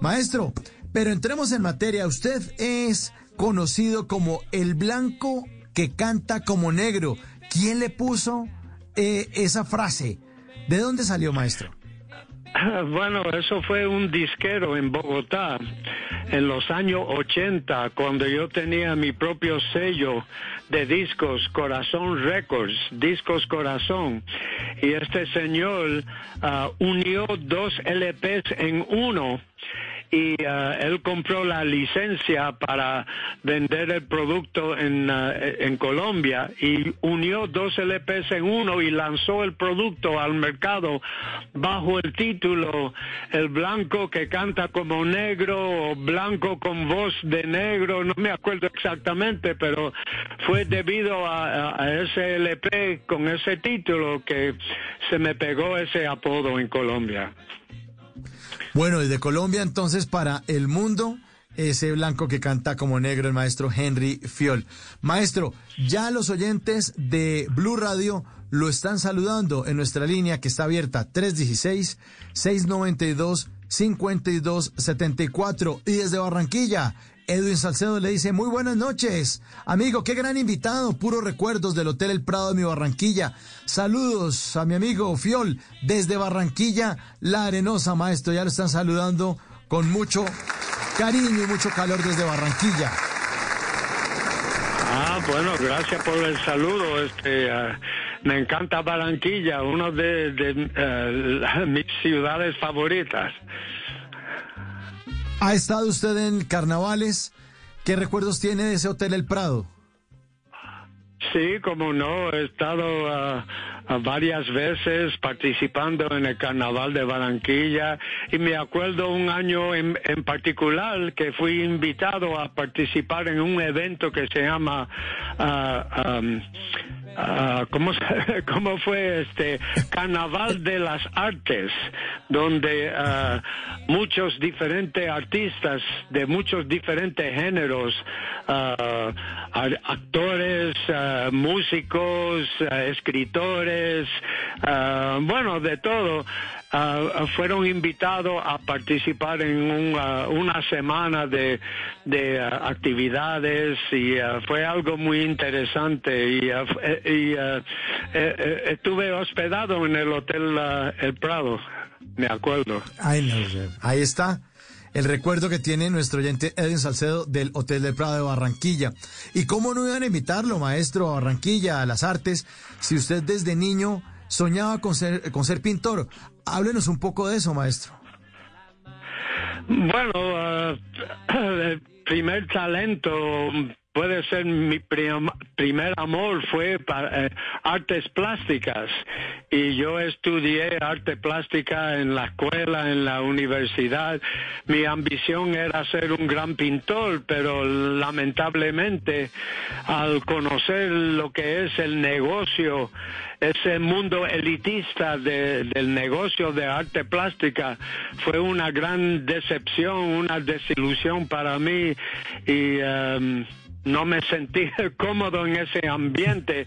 Maestro, pero entremos en materia. Usted es conocido como el blanco que canta como negro. ¿Quién le puso eh, esa frase? ¿De dónde salió, maestro? Bueno, eso fue un disquero en Bogotá en los años 80, cuando yo tenía mi propio sello de discos, Corazón Records, Discos Corazón. Y este señor uh, unió dos LPs en uno y uh, él compró la licencia para vender el producto en, uh, en Colombia y unió dos LPs en uno y lanzó el producto al mercado bajo el título El blanco que canta como negro o blanco con voz de negro, no me acuerdo exactamente, pero fue debido a ese LP con ese título que se me pegó ese apodo en Colombia. Bueno, desde Colombia entonces para el mundo, ese blanco que canta como negro el maestro Henry Fiol. Maestro, ya los oyentes de Blue Radio lo están saludando en nuestra línea que está abierta 316-692-5274 y desde Barranquilla. Edwin Salcedo le dice, muy buenas noches. Amigo, qué gran invitado, puros recuerdos del Hotel El Prado de mi Barranquilla. Saludos a mi amigo Fiol desde Barranquilla, La Arenosa, maestro. Ya lo están saludando con mucho cariño y mucho calor desde Barranquilla. Ah, bueno, gracias por el saludo. Este, uh, me encanta Barranquilla, una de, de uh, mis ciudades favoritas. ¿Ha estado usted en carnavales? ¿Qué recuerdos tiene de ese Hotel El Prado? Sí, como no, he estado uh, varias veces participando en el Carnaval de Barranquilla y me acuerdo un año en, en, particular que fui invitado a participar en un evento que se llama uh, Uh, ¿cómo, ¿cómo, fue este Carnaval de las Artes, donde uh, muchos diferentes artistas de muchos diferentes géneros, uh, actores, músicos, escritores, bueno, de todo, Uh, fueron invitados a participar en un, uh, una semana de, de uh, actividades y fue algo muy interesante y, y eh, estuve hospedado en el Hotel El Prado, me acuerdo. Ahí está. El recuerdo que tiene nuestro oyente Edwin Salcedo del Hotel del Prado de Barranquilla. ¿Y cómo no iban a invitarlo, maestro, a Barranquilla, a las artes, si usted desde niño soñaba con ser, con ser pintor. Háblenos un poco de eso, maestro. Bueno, uh, el primer talento puede ser mi prim primer amor fue para eh, artes plásticas y yo estudié arte plástica en la escuela, en la universidad. Mi ambición era ser un gran pintor, pero lamentablemente al conocer lo que es el negocio, ese mundo elitista de, del negocio de arte plástica fue una gran decepción, una desilusión para mí y um, no me sentí cómodo en ese ambiente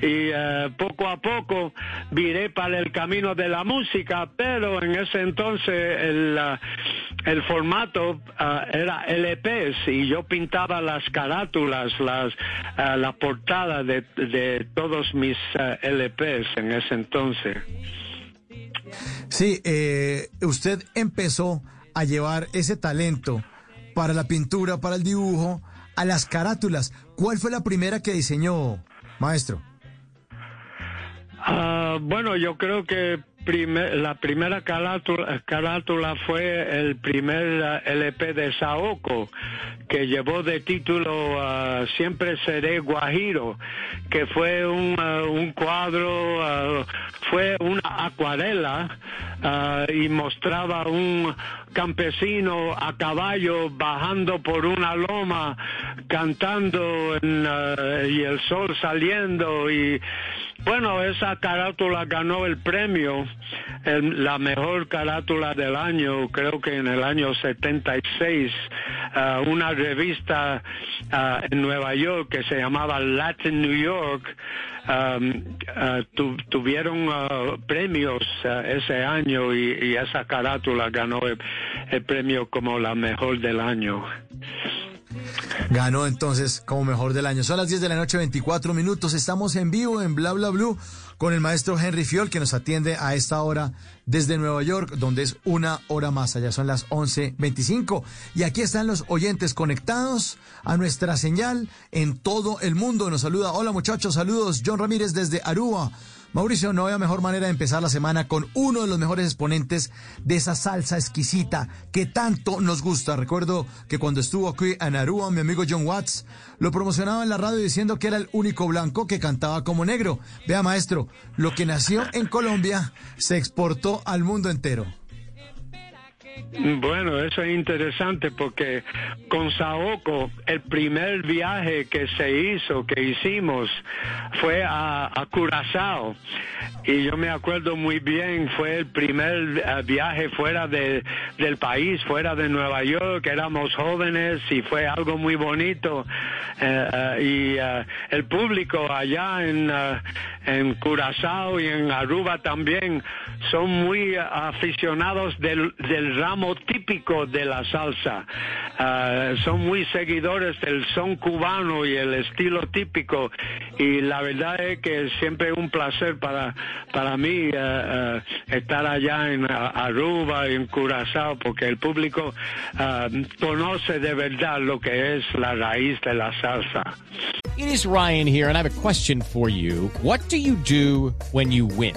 y uh, poco a poco viré para el camino de la música, pero en ese entonces el, uh, el formato uh, era LPs y yo pintaba las carátulas, las, la portada de, de todos mis LPs en ese entonces. Sí, eh, usted empezó a llevar ese talento para la pintura, para el dibujo, a las carátulas. ¿Cuál fue la primera que diseñó, maestro? Uh, bueno, yo creo que la primera carátula, fue el primer uh, LP de Saoko, que llevó de título Siempre seré Guajiro, que fue un, uh, un cuadro, fue una acuarela y mostraba un campesino a caballo bajando por una loma, cantando en, y el sol saliendo y bueno, esa carátula ganó el premio, la mejor carátula del año, creo que en el año 76, uh, una revista uh, en Nueva York que se llamaba Latin New York, um, uh, tuvieron premios ese año y, esa carátula ganó el premio como la mejor del año. Ganó entonces como mejor del año. Son las 10 de la noche, 24 minutos. Estamos en vivo en Bla Bla Blue con el maestro Henry Fiol que nos atiende a esta hora desde Nueva York, donde es una hora más. Allá son las 11.25. Y aquí están los oyentes conectados a nuestra señal en todo el mundo. Nos saluda. Hola muchachos, saludos. John Ramírez desde Aruba. Mauricio, no había mejor manera de empezar la semana con uno de los mejores exponentes de esa salsa exquisita que tanto nos gusta. Recuerdo que cuando estuvo aquí en Aruba, mi amigo John Watts lo promocionaba en la radio diciendo que era el único blanco que cantaba como negro. Vea, maestro, lo que nació en Colombia se exportó al mundo entero. Bueno, eso es interesante porque con Saoko el primer viaje que se hizo, que hicimos, fue a, Curazao. Y yo me acuerdo muy bien, fue el primer eh, viaje fuera de, del país, fuera de Nueva York, éramos jóvenes y fue algo muy bonito. Eh, eh, y el público allá en, en Curazao y en Aruba también son muy aficionados del, del ramo típico de la salsa. Ah, son muy seguidores del son cubano y el estilo típico. Y la verdad es que es siempre un placer para, para mí ah, ah, estar allá en Aruba en Curazao porque el público conoce de verdad lo que es la raíz de la salsa. It is Ryan here and I have a question for you. What do you do when you win?